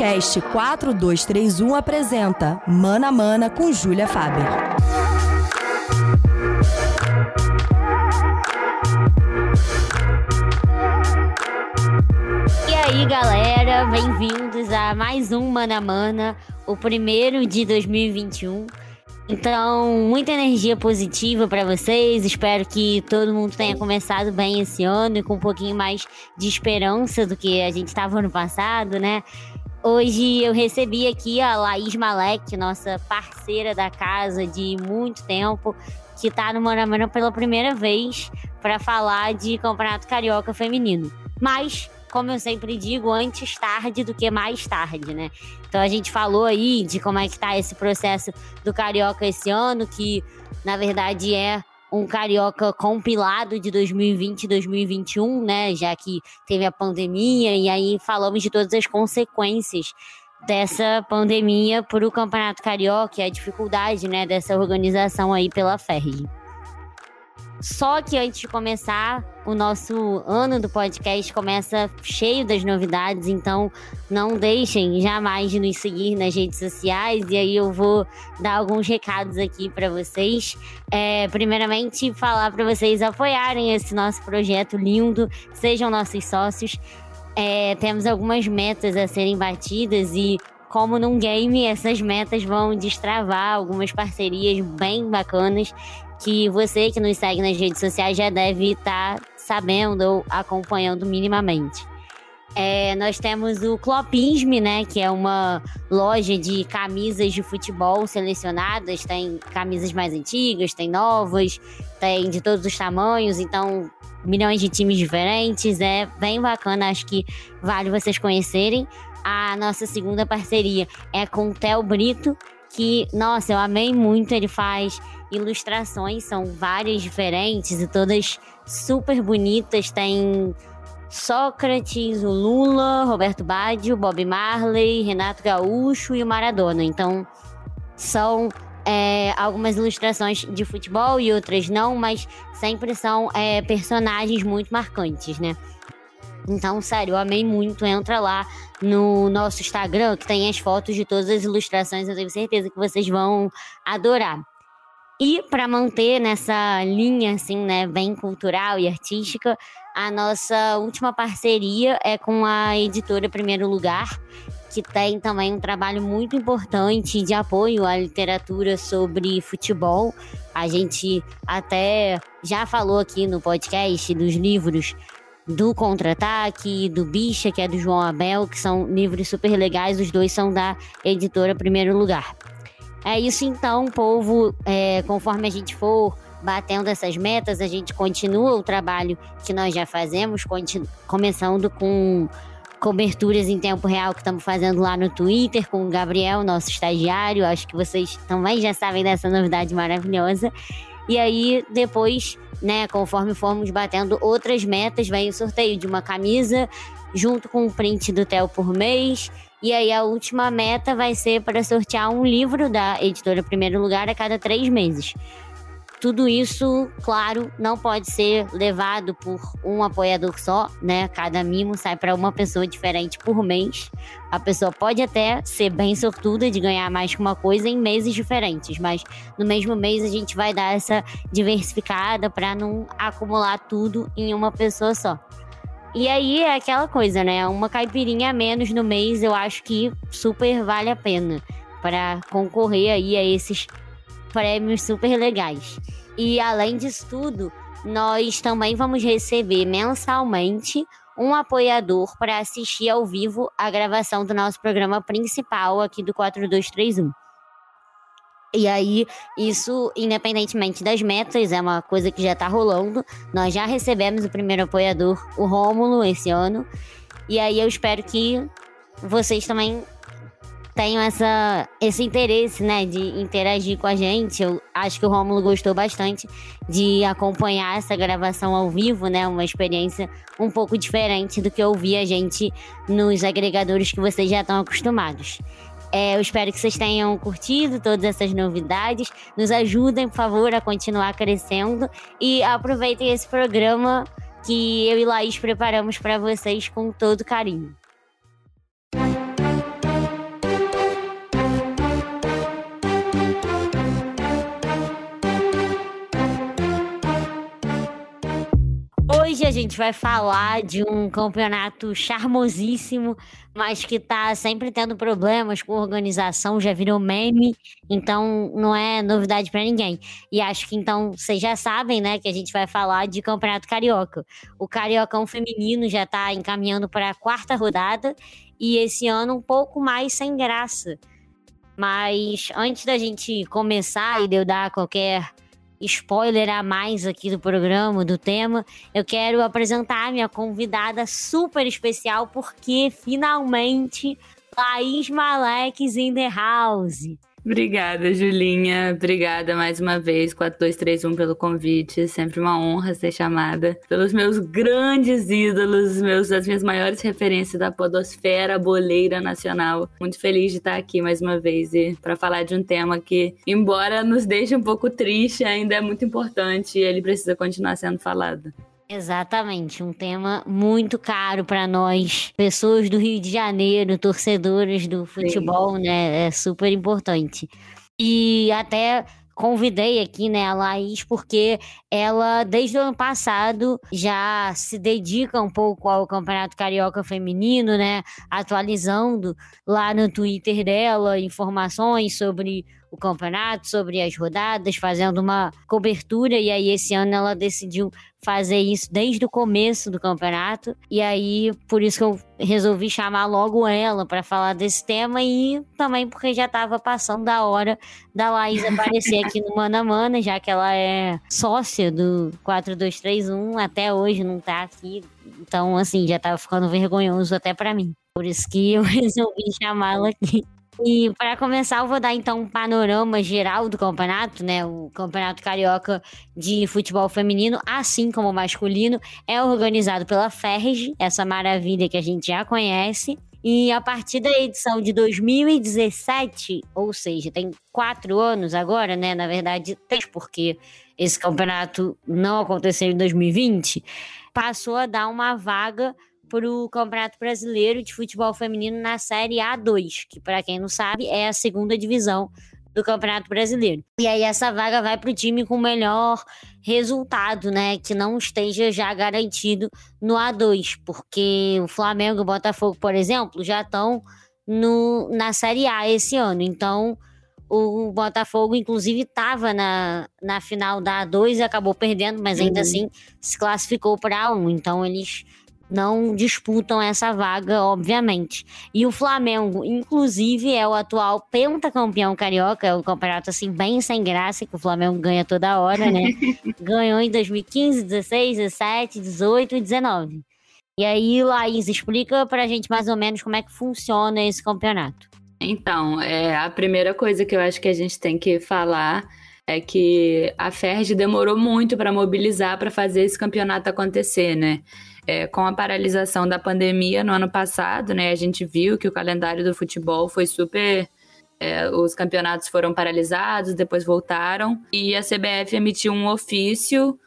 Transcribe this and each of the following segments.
Podcast 4231 apresenta Mana Mana com Júlia Faber. E aí, galera, bem-vindos a mais um Mana Mana, o primeiro de 2021. Então, muita energia positiva para vocês. Espero que todo mundo tenha começado bem esse ano e com um pouquinho mais de esperança do que a gente estava ano passado, né? Hoje eu recebi aqui a Laís Malek, nossa parceira da casa de muito tempo, que está no Moramana pela primeira vez para falar de Campeonato Carioca Feminino. Mas, como eu sempre digo, antes tarde do que mais tarde, né? Então a gente falou aí de como é que tá esse processo do Carioca esse ano, que na verdade é um carioca compilado de 2020 e 2021, né? Já que teve a pandemia, e aí falamos de todas as consequências dessa pandemia para o Campeonato Carioca e a dificuldade, né, dessa organização aí pela FERJ. Só que antes de começar, o nosso ano do podcast começa cheio das novidades, então não deixem jamais de nos seguir nas redes sociais. E aí eu vou dar alguns recados aqui para vocês. É, primeiramente, falar para vocês apoiarem esse nosso projeto lindo, sejam nossos sócios. É, temos algumas metas a serem batidas e como num game, essas metas vão destravar algumas parcerias bem bacanas que você que nos segue nas redes sociais já deve estar tá sabendo ou acompanhando minimamente. É, nós temos o Clopisme, né, que é uma loja de camisas de futebol selecionadas. Tem camisas mais antigas, tem novas, tem de todos os tamanhos, então milhões de times diferentes. É bem bacana, acho que vale vocês conhecerem. A nossa segunda parceria é com o Theo Brito, que, nossa, eu amei muito. Ele faz ilustrações, são várias diferentes e todas super bonitas. Tem Sócrates, o Lula, Roberto Baggio, Bob Marley, Renato Gaúcho e o Maradona. Então, são é, algumas ilustrações de futebol e outras não, mas sempre são é, personagens muito marcantes, né? Então, sério, eu amei muito. Entra lá no nosso Instagram, que tem as fotos de todas as ilustrações. Eu tenho certeza que vocês vão adorar. E para manter nessa linha, assim, né, bem cultural e artística, a nossa última parceria é com a editora Primeiro Lugar, que tem também um trabalho muito importante de apoio à literatura sobre futebol. A gente até já falou aqui no podcast dos livros do Contra-Ataque, do Bicha, que é do João Abel, que são livros super legais. Os dois são da editora Primeiro Lugar. É isso então, povo. É, conforme a gente for batendo essas metas, a gente continua o trabalho que nós já fazemos, começando com coberturas em tempo real que estamos fazendo lá no Twitter com o Gabriel, nosso estagiário. Acho que vocês também já sabem dessa novidade maravilhosa. E aí, depois, né, conforme formos batendo outras metas, vem o sorteio de uma camisa junto com um print do Theo por mês e aí a última meta vai ser para sortear um livro da editora Primeiro Lugar a cada três meses. Tudo isso, claro, não pode ser levado por um apoiador só, né? Cada mimo sai para uma pessoa diferente por mês. A pessoa pode até ser bem sortuda de ganhar mais que uma coisa em meses diferentes, mas no mesmo mês a gente vai dar essa diversificada para não acumular tudo em uma pessoa só. E aí é aquela coisa, né? Uma caipirinha a menos no mês eu acho que super vale a pena para concorrer aí a esses prêmios super legais. E além disso tudo, nós também vamos receber mensalmente um apoiador para assistir ao vivo a gravação do nosso programa principal aqui do 4231. E aí, isso, independentemente das metas, é uma coisa que já tá rolando. Nós já recebemos o primeiro apoiador, o Rômulo, esse ano. E aí eu espero que vocês também tenham essa, esse interesse, né, de interagir com a gente. Eu acho que o Rômulo gostou bastante de acompanhar essa gravação ao vivo, né, uma experiência um pouco diferente do que ouvir a gente nos agregadores que vocês já estão acostumados. É, eu espero que vocês tenham curtido todas essas novidades. Nos ajudem, por favor, a continuar crescendo e aproveitem esse programa que eu e Laís preparamos para vocês com todo carinho. Hoje a gente vai falar de um campeonato charmosíssimo, mas que tá sempre tendo problemas com organização, já virou meme, então não é novidade para ninguém. E acho que então vocês já sabem, né, que a gente vai falar de Campeonato Carioca. O Cariocão feminino já tá encaminhando para a quarta rodada e esse ano um pouco mais sem graça. Mas antes da gente começar e de eu dar qualquer spoiler a mais aqui do programa, do tema, eu quero apresentar a minha convidada super especial, porque finalmente Laís Maleques in the house. Obrigada, Julinha. Obrigada mais uma vez, 4231, pelo convite. Sempre uma honra ser chamada pelos meus grandes ídolos, meus, as minhas maiores referências da podosfera boleira nacional. Muito feliz de estar aqui mais uma vez e para falar de um tema que, embora nos deixe um pouco triste, ainda é muito importante e ele precisa continuar sendo falado. Exatamente, um tema muito caro para nós, pessoas do Rio de Janeiro, torcedores do futebol, Sim. né? É super importante. E até convidei aqui, né, a Laís, porque ela, desde o ano passado, já se dedica um pouco ao Campeonato Carioca Feminino, né, atualizando lá no Twitter dela informações sobre o campeonato, sobre as rodadas, fazendo uma cobertura. E aí, esse ano, ela decidiu fazer isso desde o começo do campeonato. E aí, por isso que eu resolvi chamar logo ela para falar desse tema e também porque já estava passando da hora da Laís aparecer aqui no Mana Mana, já que ela é sócia do 4231, até hoje não tá aqui. Então, assim, já tava ficando vergonhoso até para mim. Por isso que eu resolvi chamá-la aqui. E para começar, eu vou dar então um panorama geral do campeonato, né? O Campeonato Carioca de Futebol Feminino, assim como o masculino, é organizado pela FERJ, essa maravilha que a gente já conhece. E a partir da edição de 2017, ou seja, tem quatro anos agora, né? Na verdade, três, porque esse campeonato não aconteceu em 2020, passou a dar uma vaga para o Campeonato Brasileiro de Futebol Feminino na Série A2, que, para quem não sabe, é a segunda divisão do Campeonato Brasileiro. E aí essa vaga vai para o time com melhor resultado, né? Que não esteja já garantido no A2, porque o Flamengo e o Botafogo, por exemplo, já estão no, na Série A esse ano. Então, o Botafogo, inclusive, estava na, na final da A2 e acabou perdendo, mas ainda uhum. assim se classificou para A1. Então, eles não disputam essa vaga, obviamente. E o Flamengo, inclusive, é o atual pentacampeão carioca, é o campeonato assim bem sem graça que o Flamengo ganha toda hora, né? Ganhou em 2015, 16, 17, 18 e 19. E aí, Laís, explica pra gente mais ou menos como é que funciona esse campeonato. Então, é, a primeira coisa que eu acho que a gente tem que falar é que a FERJ demorou muito para mobilizar para fazer esse campeonato acontecer, né? É, com a paralisação da pandemia no ano passado, né, a gente viu que o calendário do futebol foi super. É, os campeonatos foram paralisados, depois voltaram, e a CBF emitiu um ofício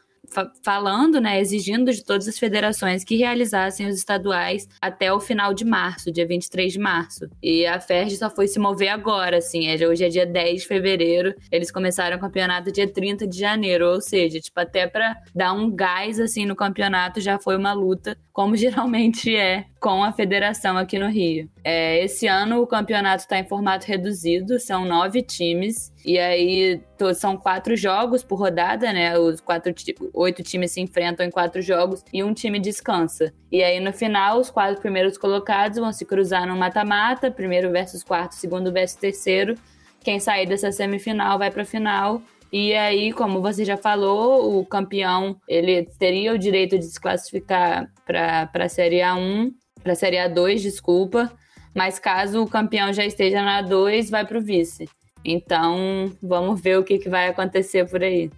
falando, né, exigindo de todas as federações que realizassem os estaduais até o final de março, dia 23 de março. E a FERJ só foi se mover agora, assim, é, hoje é dia 10 de fevereiro, eles começaram o campeonato dia 30 de janeiro, ou seja, tipo, até para dar um gás, assim, no campeonato já foi uma luta, como geralmente é com a federação aqui no Rio. É, esse ano o campeonato está em formato reduzido, são nove times, e aí são quatro jogos por rodada, né? Os quatro, oito times se enfrentam em quatro jogos e um time descansa. E aí no final, os quatro primeiros colocados vão se cruzar no mata-mata, primeiro versus quarto, segundo versus terceiro. Quem sair dessa semifinal vai para a final e aí, como você já falou, o campeão ele teria o direito de se classificar para a Série A1 para a Série A2, desculpa. Mas caso o campeão já esteja na A2, vai para o vice. Então, vamos ver o que, que vai acontecer por aí.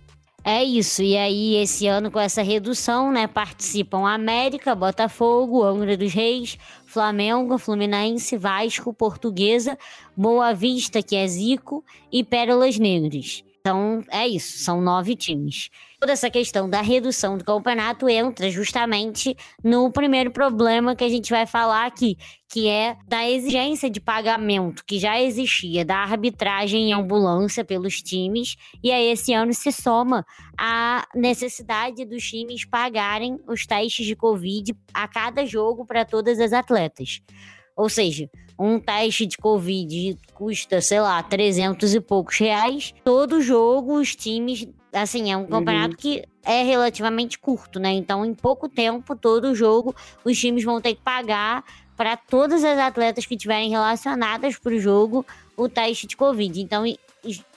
é isso. E aí, esse ano, com essa redução, né, participam América, Botafogo, Angra dos Reis, Flamengo, Fluminense, Vasco, Portuguesa, Boa Vista, que é Zico, e Pérolas Negras. Então, é isso, são nove times. Toda essa questão da redução do campeonato entra justamente no primeiro problema que a gente vai falar aqui, que é da exigência de pagamento que já existia da arbitragem em ambulância pelos times, e aí esse ano se soma a necessidade dos times pagarem os testes de Covid a cada jogo para todas as atletas. Ou seja, um teste de Covid custa, sei lá, 300 e poucos reais. Todo jogo, os times. Assim, é um campeonato uhum. que é relativamente curto, né? Então, em pouco tempo, todo jogo, os times vão ter que pagar para todas as atletas que estiverem relacionadas para o jogo o teste de Covid. Então,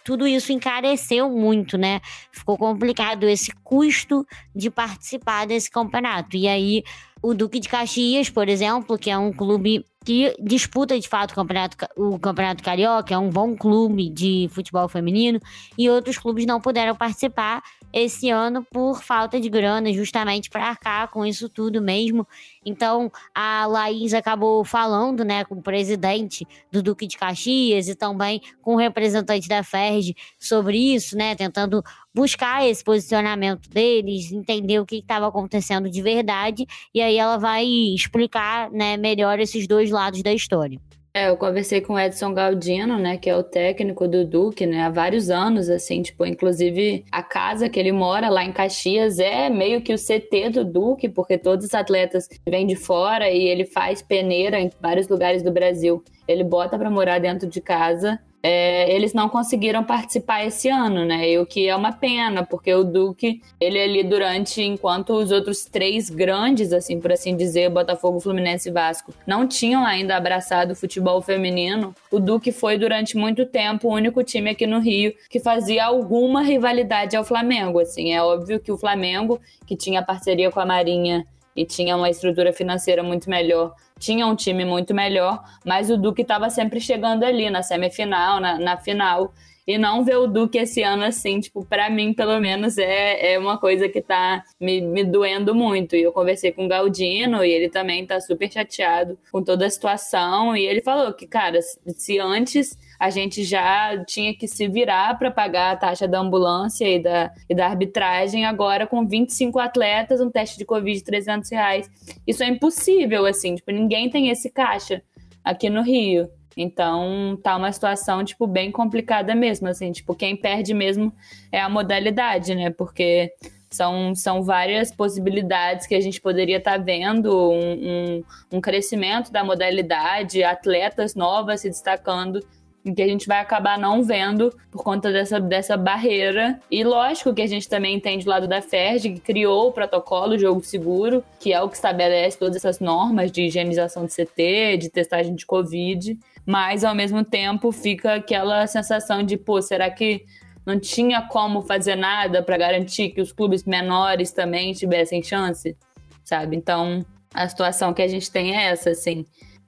tudo isso encareceu muito, né? Ficou complicado esse custo de participar desse campeonato. E aí, o Duque de Caxias, por exemplo, que é um clube que disputa de fato o campeonato, o campeonato Carioca, é um bom clube de futebol feminino, e outros clubes não puderam participar esse ano por falta de grana, justamente para arcar com isso tudo mesmo. Então, a Laís acabou falando né, com o presidente do Duque de Caxias e também com o representante da FERJ sobre isso, né, tentando buscar esse posicionamento deles, entender o que estava acontecendo de verdade, e aí ela vai explicar né, melhor esses dois lados da história. É, eu conversei com o Edson Galdino, né, que é o técnico do Duque, né, há vários anos, assim, tipo, inclusive a casa que ele mora lá em Caxias é meio que o CT do Duque, porque todos os atletas vêm de fora e ele faz peneira em vários lugares do Brasil. Ele bota para morar dentro de casa é, eles não conseguiram participar esse ano, né? E o que é uma pena, porque o Duque, ele ali durante, enquanto os outros três grandes, assim, por assim dizer, Botafogo, Fluminense e Vasco, não tinham ainda abraçado o futebol feminino, o Duque foi durante muito tempo o único time aqui no Rio que fazia alguma rivalidade ao Flamengo, assim. É óbvio que o Flamengo, que tinha parceria com a Marinha e tinha uma estrutura financeira muito melhor, tinha um time muito melhor, mas o Duque estava sempre chegando ali na semifinal, na, na final. E não ver o Duque esse ano assim, tipo, para mim, pelo menos, é, é uma coisa que tá me, me doendo muito. E eu conversei com o Galdino e ele também tá super chateado com toda a situação. E ele falou que, cara, se antes a gente já tinha que se virar para pagar a taxa da ambulância e da, e da arbitragem, agora com 25 atletas, um teste de Covid de 300 reais. Isso é impossível, assim, tipo, ninguém tem esse caixa aqui no Rio. Então, tá uma situação, tipo, bem complicada mesmo, assim, tipo, quem perde mesmo é a modalidade, né? Porque são, são várias possibilidades que a gente poderia estar tá vendo, um, um, um crescimento da modalidade, atletas novas se destacando que a gente vai acabar não vendo por conta dessa, dessa barreira. E lógico que a gente também entende o lado da FERJ, que criou o protocolo Jogo Seguro, que é o que estabelece todas essas normas de higienização de CT, de testagem de Covid, mas ao mesmo tempo fica aquela sensação de, pô, será que não tinha como fazer nada para garantir que os clubes menores também tivessem chance, sabe? Então, a situação que a gente tem é essa, assim.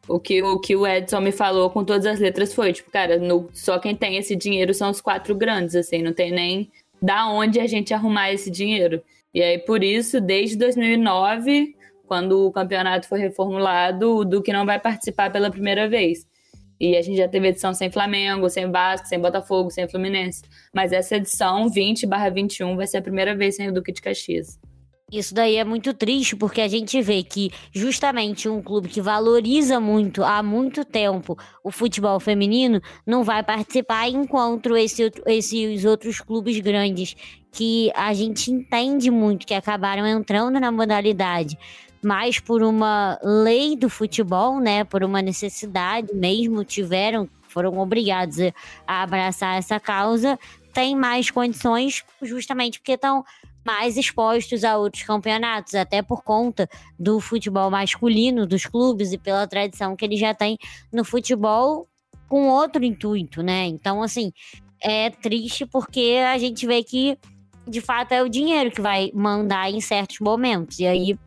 O que, o que o Edson me falou com todas as letras foi, tipo, cara, no, só quem tem esse dinheiro são os quatro grandes, assim, não tem nem da onde a gente arrumar esse dinheiro. E aí, por isso, desde 2009, quando o campeonato foi reformulado, o Duque não vai participar pela primeira vez. E a gente já teve edição sem Flamengo, sem Vasco, sem Botafogo, sem Fluminense. Mas essa edição 20/21 vai ser a primeira vez sem o Duque de Caxias. Isso daí é muito triste porque a gente vê que justamente um clube que valoriza muito há muito tempo o futebol feminino não vai participar enquanto esse, esses outros clubes grandes que a gente entende muito que acabaram entrando na modalidade mais por uma lei do futebol, né, por uma necessidade mesmo tiveram foram obrigados a abraçar essa causa, tem mais condições justamente porque estão mais expostos a outros campeonatos, até por conta do futebol masculino dos clubes e pela tradição que ele já tem no futebol com outro intuito, né? Então, assim, é triste porque a gente vê que de fato é o dinheiro que vai mandar em certos momentos, e aí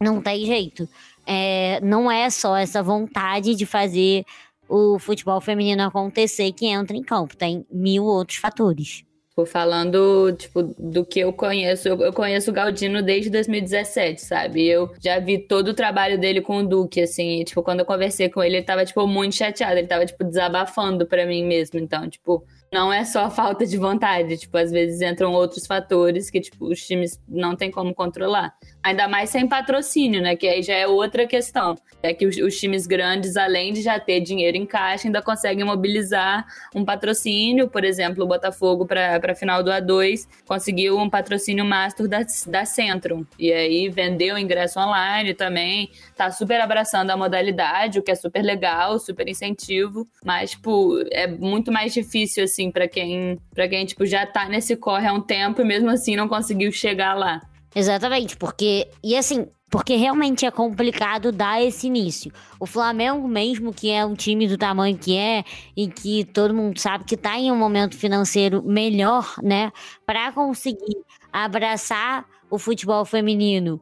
não tem jeito. É, não é só essa vontade de fazer o futebol feminino acontecer que entra em campo, tem mil outros fatores. Tipo, falando, tipo, do que eu conheço. Eu, eu conheço o Galdino desde 2017, sabe? Eu já vi todo o trabalho dele com o Duque, assim. E, tipo, quando eu conversei com ele, ele tava, tipo, muito chateado. Ele tava, tipo, desabafando pra mim mesmo. Então, tipo, não é só falta de vontade, tipo, às vezes entram outros fatores que, tipo, os times não tem como controlar. Ainda mais sem patrocínio, né? Que aí já é outra questão. É que os, os times grandes, além de já ter dinheiro em caixa, ainda conseguem mobilizar um patrocínio. Por exemplo, o Botafogo, para a final do A2, conseguiu um patrocínio master da, da Centrum. E aí vendeu ingresso online também. Tá super abraçando a modalidade, o que é super legal, super incentivo. Mas, tipo, é muito mais difícil, assim para quem, para quem tipo já tá nesse corre há um tempo e mesmo assim não conseguiu chegar lá. Exatamente, porque e assim, porque realmente é complicado dar esse início. O Flamengo mesmo, que é um time do tamanho que é e que todo mundo sabe que tá em um momento financeiro melhor, né, para conseguir abraçar o futebol feminino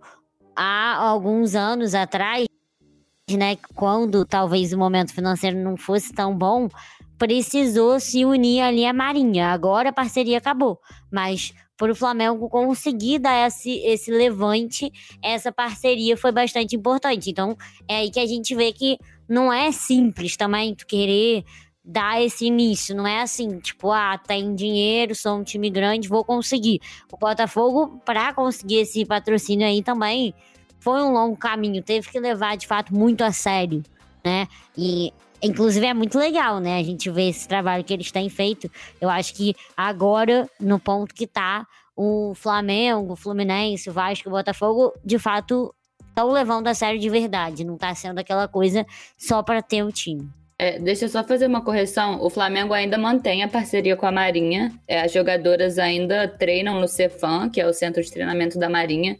há alguns anos atrás, né, quando talvez o momento financeiro não fosse tão bom, precisou se unir ali à Marinha. Agora a parceria acabou, mas para o Flamengo conseguir dar esse, esse levante, essa parceria foi bastante importante. Então é aí que a gente vê que não é simples também tu querer dar esse início. Não é assim, tipo, ah, tem dinheiro, sou um time grande, vou conseguir. O Botafogo, para conseguir esse patrocínio aí também, foi um longo caminho. Teve que levar, de fato, muito a sério, né? E Inclusive é muito legal, né? A gente vê esse trabalho que eles têm feito. Eu acho que agora, no ponto que tá, o Flamengo, o Fluminense, o Vasco, o Botafogo, de fato, estão levando a sério de verdade. Não tá sendo aquela coisa só para ter o time. É, deixa eu só fazer uma correção. O Flamengo ainda mantém a parceria com a Marinha. É, as jogadoras ainda treinam no Cefam, que é o centro de treinamento da Marinha.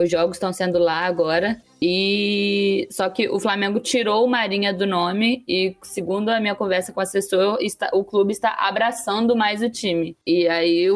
Os jogos estão sendo lá agora. E só que o Flamengo tirou o Marinha do nome e segundo a minha conversa com o assessor, está, o clube está abraçando mais o time. E aí,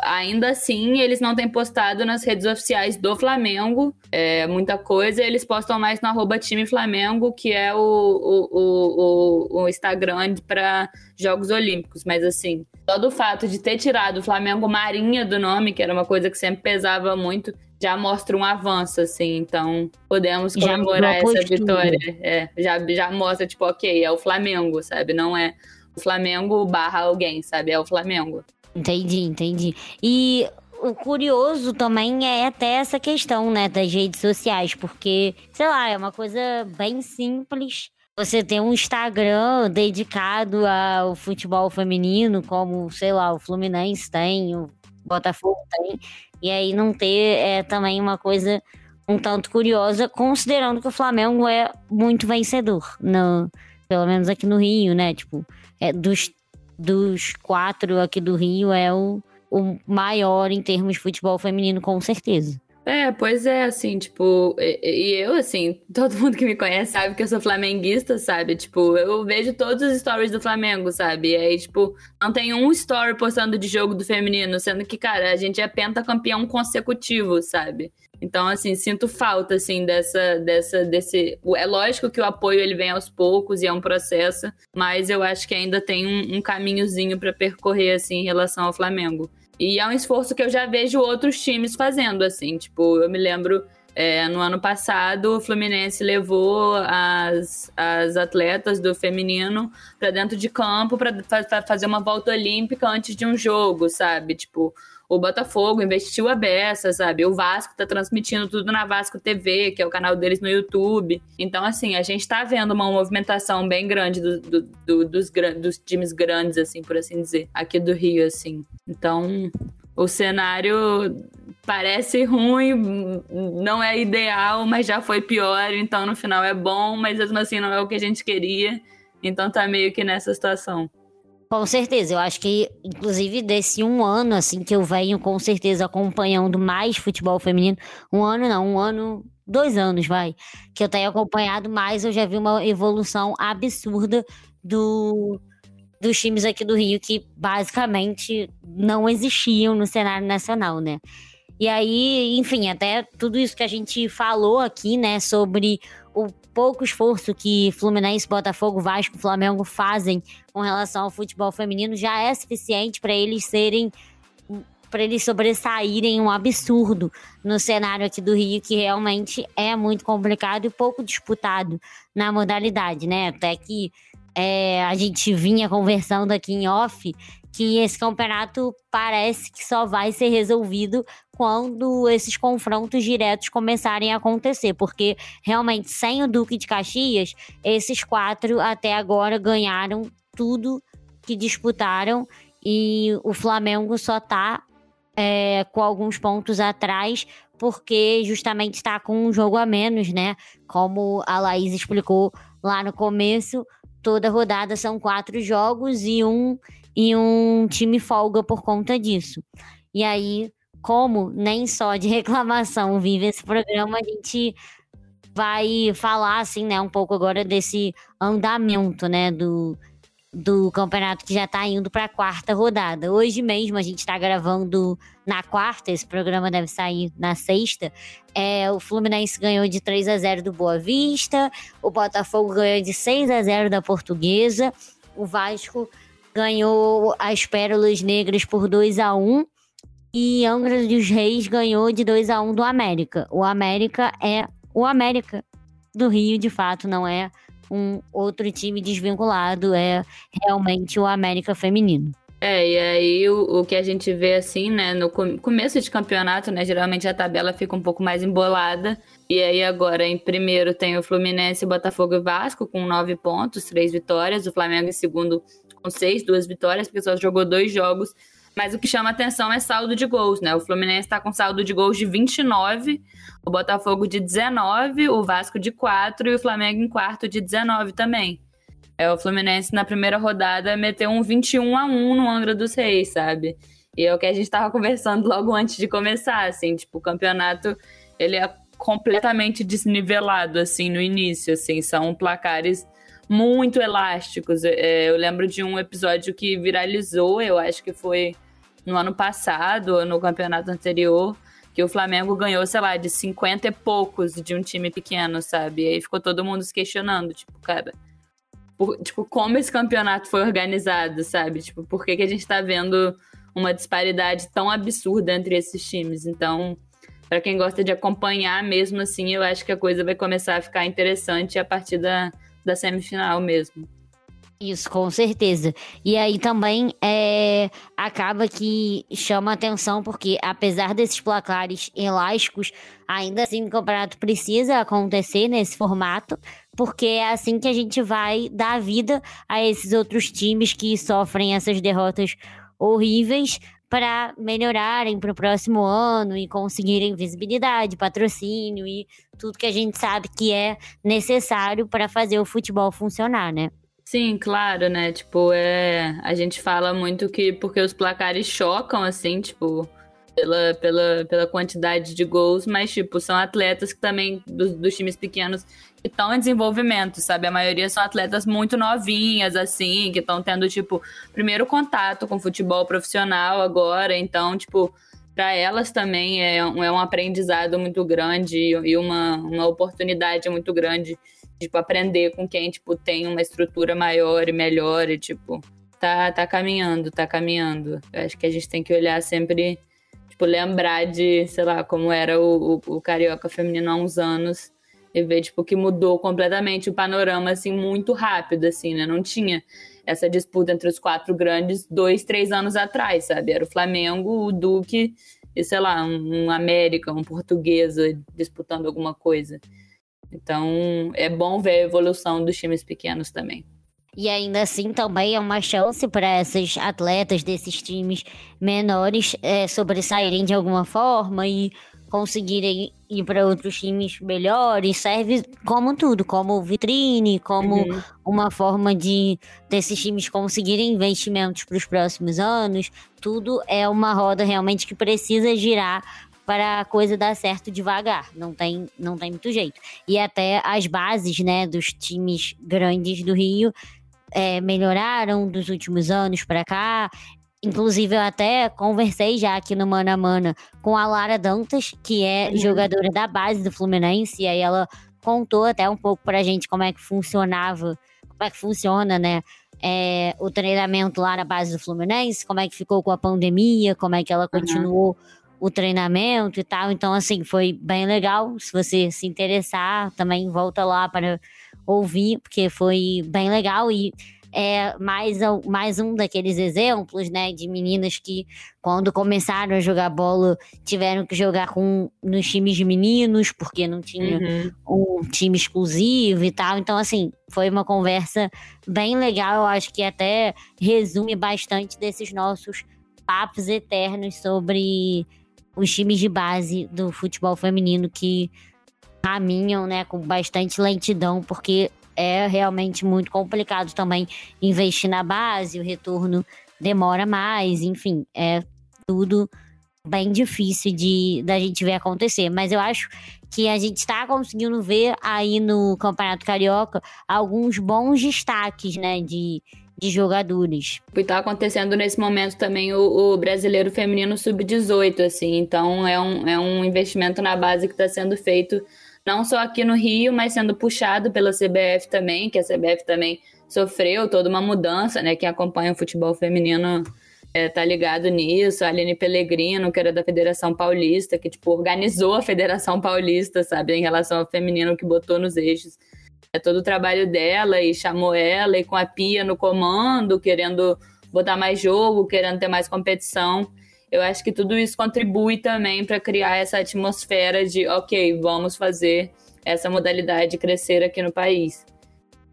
ainda assim, eles não têm postado nas redes oficiais do Flamengo é, muita coisa. Eles postam mais no arroba time Flamengo, que é o, o, o, o Instagram para Jogos Olímpicos. Mas assim, todo o fato de ter tirado o Flamengo Marinha do nome, que era uma coisa que sempre pesava muito, já mostra um avanço, assim. Então, podemos comemorar essa vitória. É, já, já mostra, tipo, ok, é o Flamengo, sabe? Não é o Flamengo barra alguém, sabe? É o Flamengo. Entendi, entendi. E o curioso também é até essa questão, né, das redes sociais, porque, sei lá, é uma coisa bem simples. Você tem um Instagram dedicado ao futebol feminino, como, sei lá, o Fluminense tem, o Botafogo tem. E aí não ter é também uma coisa um tanto curiosa, considerando que o Flamengo é muito vencedor, no, pelo menos aqui no Rio, né? Tipo, é dos, dos quatro aqui do Rio é o, o maior em termos de futebol feminino, com certeza. É, pois é, assim, tipo, e, eu, assim, todo mundo que me conhece sabe que eu sou flamenguista, sabe? Tipo, eu vejo todos os stories do Flamengo, sabe? E aí, tipo, não tem um story postando de jogo do feminino, sendo que, cara, a gente é pentacampeão consecutivo, sabe? Então, assim, sinto falta, assim, dessa, dessa, desse... É lógico que o apoio, ele vem aos poucos e é um processo, mas eu acho que ainda tem um, um caminhozinho para percorrer, assim, em relação ao Flamengo. E é um esforço que eu já vejo outros times fazendo, assim. Tipo, eu me lembro é, no ano passado, o Fluminense levou as, as atletas do feminino para dentro de campo para fazer uma volta olímpica antes de um jogo, sabe? Tipo, o Botafogo investiu a beça, sabe? O Vasco tá transmitindo tudo na Vasco TV, que é o canal deles no YouTube. Então, assim, a gente tá vendo uma movimentação bem grande do, do, do, dos, dos times grandes, assim, por assim dizer, aqui do Rio, assim. Então, o cenário parece ruim, não é ideal, mas já foi pior, então no final é bom, mas mesmo assim não é o que a gente queria. Então tá meio que nessa situação. Com certeza, eu acho que, inclusive, desse um ano, assim, que eu venho com certeza acompanhando mais futebol feminino, um ano não, um ano, dois anos, vai, que eu tenho acompanhado mais, eu já vi uma evolução absurda do, dos times aqui do Rio, que basicamente não existiam no cenário nacional, né? E aí, enfim, até tudo isso que a gente falou aqui, né, sobre o pouco esforço que Fluminense, Botafogo, Vasco, Flamengo fazem com relação ao futebol feminino já é suficiente para eles serem para eles sobressaírem um absurdo no cenário aqui do Rio, que realmente é muito complicado e pouco disputado na modalidade, né? Até que é, a gente vinha conversando aqui em off que esse campeonato parece que só vai ser resolvido quando esses confrontos diretos começarem a acontecer, porque realmente sem o Duque de Caxias, esses quatro até agora ganharam tudo que disputaram e o Flamengo só tá é, com alguns pontos atrás, porque justamente está com um jogo a menos, né? Como a Laís explicou lá no começo, toda rodada são quatro jogos e um e um time folga por conta disso. E aí, como nem só de reclamação vive esse programa, a gente vai falar assim, né, um pouco agora desse andamento, né, do do campeonato que já está indo para a quarta rodada. Hoje mesmo a gente está gravando na quarta, esse programa deve sair na sexta. É, o Fluminense ganhou de 3 a 0 do Boa Vista, o Botafogo ganhou de 6 a 0 da Portuguesa, o Vasco ganhou as Pérolas Negras por 2 a 1 e Angra dos Reis ganhou de 2 a 1 do América. O América é o América do Rio, de fato, não é um outro time desvinculado, é realmente o América Feminino. É, e aí o, o que a gente vê assim, né, no começo de campeonato, né, geralmente a tabela fica um pouco mais embolada. E aí agora em primeiro tem o Fluminense, Botafogo e Vasco com nove pontos, três vitórias. O Flamengo em segundo com seis, duas vitórias, porque só jogou dois jogos. Mas o que chama atenção é saldo de gols, né? O Fluminense está com saldo de gols de 29, o Botafogo de 19, o Vasco de 4 e o Flamengo em quarto de 19 também. É, o Fluminense na primeira rodada meteu um 21 a 1 no Angra dos Reis, sabe? E é o que a gente tava conversando logo antes de começar, assim, tipo, o campeonato, ele é completamente desnivelado, assim, no início, assim, são placares muito elásticos. É, eu lembro de um episódio que viralizou, eu acho que foi no ano passado, no campeonato anterior, que o Flamengo ganhou, sei lá, de 50 e poucos de um time pequeno, sabe? E aí ficou todo mundo se questionando, tipo, cara, por, tipo, como esse campeonato foi organizado, sabe? Tipo, por que, que a gente tá vendo uma disparidade tão absurda entre esses times? Então, para quem gosta de acompanhar mesmo assim, eu acho que a coisa vai começar a ficar interessante a partir da, da semifinal mesmo. Isso, com certeza. E aí também é, acaba que chama atenção, porque apesar desses placares elásticos, ainda assim o campeonato precisa acontecer nesse formato, porque é assim que a gente vai dar vida a esses outros times que sofrem essas derrotas horríveis para melhorarem para o próximo ano e conseguirem visibilidade, patrocínio e tudo que a gente sabe que é necessário para fazer o futebol funcionar, né? Sim, claro, né? Tipo, é. A gente fala muito que porque os placares chocam, assim, tipo, pela, pela, pela quantidade de gols, mas, tipo, são atletas que também, dos, dos times pequenos, que estão em desenvolvimento, sabe? A maioria são atletas muito novinhas, assim, que estão tendo, tipo, primeiro contato com futebol profissional agora, então, tipo. Para elas também é um, é um aprendizado muito grande e uma, uma oportunidade muito grande tipo, aprender com quem, tipo, tem uma estrutura maior e melhor e, tipo, tá, tá caminhando, tá caminhando. Eu acho que a gente tem que olhar sempre, tipo, lembrar de, sei lá, como era o, o, o Carioca feminino há uns anos e ver, tipo, que mudou completamente o panorama, assim, muito rápido, assim, né? Não tinha essa disputa entre os quatro grandes dois, três anos atrás, sabe? Era o Flamengo, o Duque e, sei lá, um, um América, um Portuguesa disputando alguma coisa. Então, é bom ver a evolução dos times pequenos também. E ainda assim também é uma chance para esses atletas desses times menores é, sobressaírem de alguma forma e conseguirem ir para outros times melhores. Serve como tudo, como vitrine, como uhum. uma forma de desses times conseguirem investimentos para os próximos anos. Tudo é uma roda realmente que precisa girar para a coisa dar certo devagar. Não tem, não tem muito jeito. E até as bases, né, dos times grandes do Rio é, melhoraram dos últimos anos para cá. Inclusive, eu até conversei já aqui no Mana Mana com a Lara Dantas, que é uhum. jogadora da base do Fluminense, e aí ela contou até um pouco pra gente como é que funcionava, como é que funciona, né? é, o treinamento lá na base do Fluminense, como é que ficou com a pandemia, como é que ela continuou uhum. O treinamento e tal. Então, assim, foi bem legal. Se você se interessar, também volta lá para ouvir, porque foi bem legal. E é mais, mais um daqueles exemplos, né, de meninas que, quando começaram a jogar bola, tiveram que jogar com nos times de meninos, porque não tinha uhum. um time exclusivo e tal. Então, assim, foi uma conversa bem legal. Eu acho que até resume bastante desses nossos papos eternos sobre os times de base do futebol feminino que caminham, né, com bastante lentidão, porque é realmente muito complicado também investir na base, o retorno demora mais, enfim, é tudo bem difícil de da gente ver acontecer. Mas eu acho que a gente está conseguindo ver aí no Campeonato Carioca alguns bons destaques, né, de, de jogadores. E tá acontecendo nesse momento também o, o brasileiro feminino sub-18, assim, então é um, é um investimento na base que está sendo feito não só aqui no Rio, mas sendo puxado pela CBF também, que a CBF também sofreu toda uma mudança, né? Quem acompanha o futebol feminino é, tá ligado nisso. A Aline Pellegrino, que era da Federação Paulista, que, tipo, organizou a Federação Paulista, sabe, em relação ao feminino que botou nos eixos. É todo o trabalho dela e chamou ela, e com a Pia no comando, querendo botar mais jogo, querendo ter mais competição eu acho que tudo isso contribui também para criar essa atmosfera de, ok, vamos fazer essa modalidade crescer aqui no país.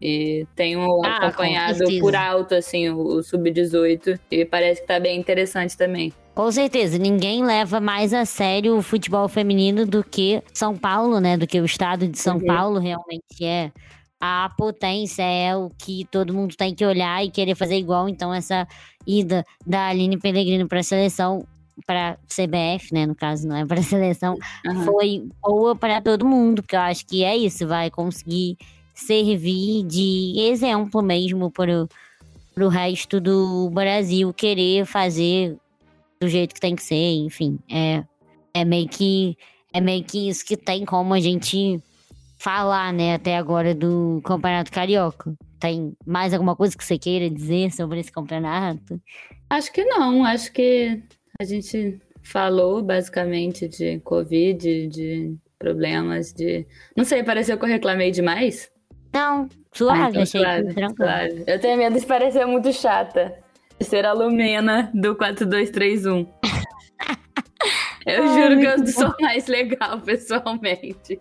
E tenho ah, acompanhado por alto, assim, o, o Sub-18 e parece que tá bem interessante também. Com certeza, ninguém leva mais a sério o futebol feminino do que São Paulo, né? Do que o estado de São uhum. Paulo realmente é a potência, é o que todo mundo tem que olhar e querer fazer igual. Então, essa ida da Aline Pellegrino para a seleção, para CBF, né, no caso, não é para a seleção, uhum. foi boa para todo mundo, porque eu acho que é isso, vai conseguir servir de exemplo mesmo para o resto do Brasil querer fazer do jeito que tem que ser, enfim, é, é meio que é meio que isso que tem como a gente falar, né, até agora do Campeonato Carioca. Tem mais alguma coisa que você queira dizer sobre esse campeonato? Acho que não. Acho que a gente falou basicamente de Covid, de problemas, de. Não sei, pareceu que eu reclamei demais? Não, suave, então, achei suave, suave. Eu tenho medo de parecer muito chata. De ser a Lumena do 4231. eu Ai, juro que eu sou mais legal pessoalmente.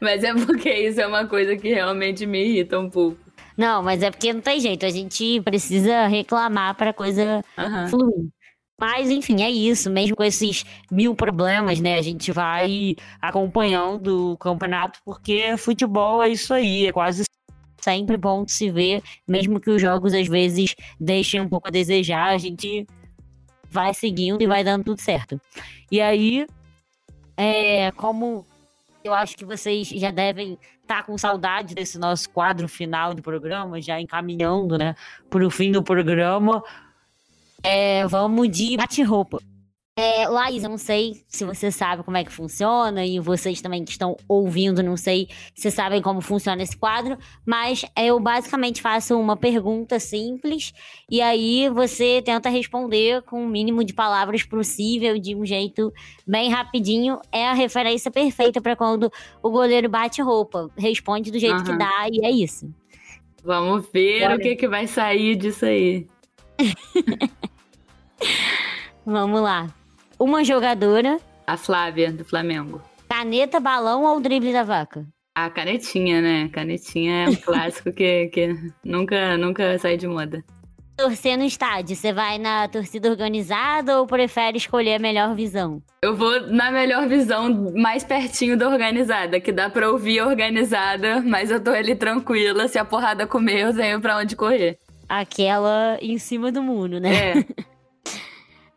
Mas é porque isso é uma coisa que realmente me irrita um pouco. Não, mas é porque não tem jeito. A gente precisa reclamar para coisa uhum. fluir. Mas, enfim, é isso. Mesmo com esses mil problemas, né? A gente vai acompanhando o campeonato, porque futebol é isso aí. É quase sempre bom de se ver, mesmo que os jogos às vezes deixem um pouco a desejar. A gente vai seguindo e vai dando tudo certo. E aí, é, como eu acho que vocês já devem estar tá com saudade desse nosso quadro final do programa, já encaminhando, né, para o fim do programa. É, vamos de bate-roupa. É, Laís, eu não sei se você sabe como é que funciona e vocês também que estão ouvindo, não sei se sabem como funciona esse quadro, mas eu basicamente faço uma pergunta simples e aí você tenta responder com o mínimo de palavras possível, de um jeito bem rapidinho. É a referência perfeita para quando o goleiro bate roupa. Responde do jeito uhum. que dá e é isso. Vamos ver Bora. o que, que vai sair disso aí. Vamos lá. Uma jogadora. A Flávia, do Flamengo. Caneta, balão ou drible da vaca? A canetinha, né? Canetinha é um clássico que, que nunca, nunca sai de moda. Torcer no estádio, você vai na torcida organizada ou prefere escolher a melhor visão? Eu vou na melhor visão, mais pertinho da organizada, que dá pra ouvir a organizada, mas eu tô ali tranquila, se a porrada comer, eu tenho pra onde correr. Aquela em cima do muro, né? É.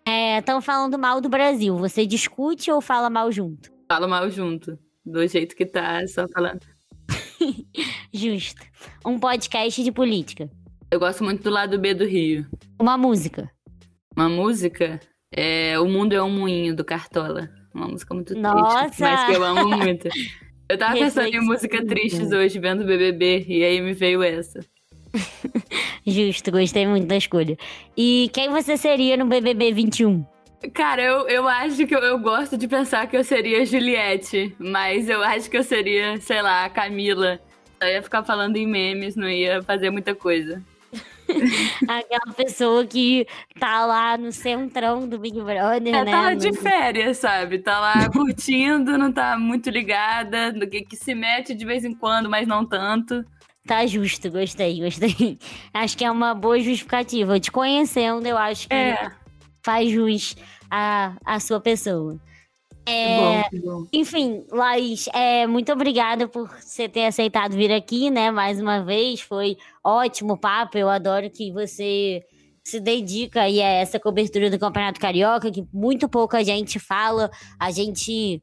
Estão é, falando mal do Brasil. Você discute ou fala mal junto? Falo mal junto. Do jeito que tá, só falando. Justo. Um podcast de política. Eu gosto muito do lado B do Rio. Uma música. Uma música? É O Mundo é um Moinho, do Cartola. Uma música muito Nossa. triste, mas que eu amo muito. Eu tava pensando em música tristes hoje, vendo o BBB, e aí me veio essa. Justo, gostei muito da escolha. E quem você seria no BBB 21? Cara, eu, eu acho que eu, eu gosto de pensar que eu seria Juliette, mas eu acho que eu seria, sei lá, Camila. Só ia ficar falando em memes, não ia fazer muita coisa. Aquela pessoa que tá lá no centrão do Big Brother, é, né? Tá de férias, sabe? Tá lá curtindo, não tá muito ligada, que, que se mete de vez em quando, mas não tanto. Tá justo, gostei, gostei. Acho que é uma boa justificativa. Te conhecendo, eu acho que é. faz jus à, à sua pessoa. É, bom, bom. Enfim, Laís, é, muito obrigada por você ter aceitado vir aqui, né? Mais uma vez, foi ótimo papo. Eu adoro que você se dedica aí a essa cobertura do Campeonato Carioca, que muito pouca gente fala. A gente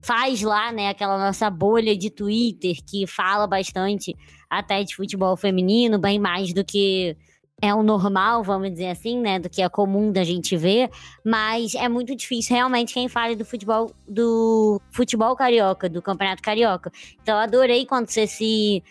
faz lá, né, aquela nossa bolha de Twitter que fala bastante até de futebol feminino, bem mais do que é o normal, vamos dizer assim, né, do que é comum da gente ver, mas é muito difícil realmente quem fale do futebol do futebol carioca, do Campeonato Carioca. Então adorei quando você se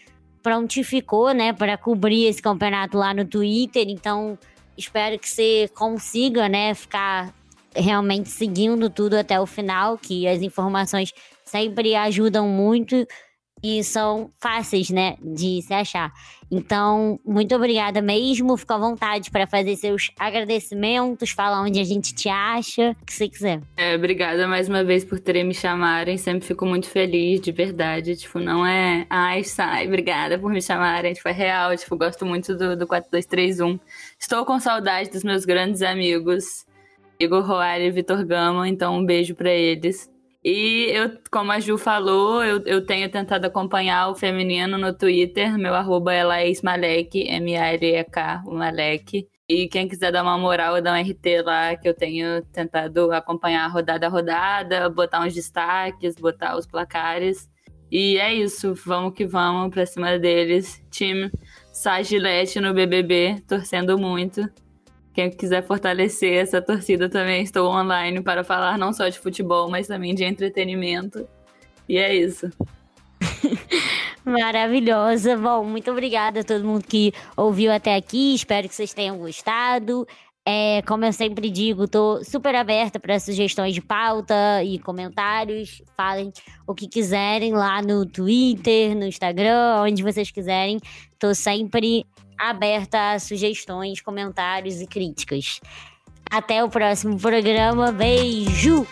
prontificou, né, para cobrir esse campeonato lá no Twitter, então espero que você consiga, né, ficar realmente seguindo tudo até o final, que as informações sempre ajudam muito e são fáceis, né, de se achar. Então, muito obrigada mesmo. Fica à vontade para fazer seus agradecimentos, falar onde a gente te acha, o que você quiser. É, obrigada mais uma vez por terem me chamarem. Sempre fico muito feliz, de verdade. Tipo, não é, ai, sai, obrigada por me chamarem. Tipo, é real. Tipo, gosto muito do, do 4231. Estou com saudade dos meus grandes amigos, Igor Roari e Vitor Gama. Então, um beijo para eles. E eu, como a Ju falou, eu, eu tenho tentado acompanhar o feminino no Twitter. Meu arroba é Laís Malek, o Malek. E quem quiser dar uma moral, dar um RT lá, que eu tenho tentado acompanhar rodada a rodada, botar uns destaques, botar os placares. E é isso, vamos que vamos pra cima deles. Time Sagilete no BBB, torcendo muito. Quem quiser fortalecer essa torcida também, estou online para falar não só de futebol, mas também de entretenimento. E é isso. Maravilhosa. Bom, muito obrigada a todo mundo que ouviu até aqui. Espero que vocês tenham gostado. É, como eu sempre digo, tô super aberta para sugestões de pauta e comentários. Falem o que quiserem lá no Twitter, no Instagram, onde vocês quiserem. Tô sempre aberta a sugestões, comentários e críticas. Até o próximo programa. Beijo!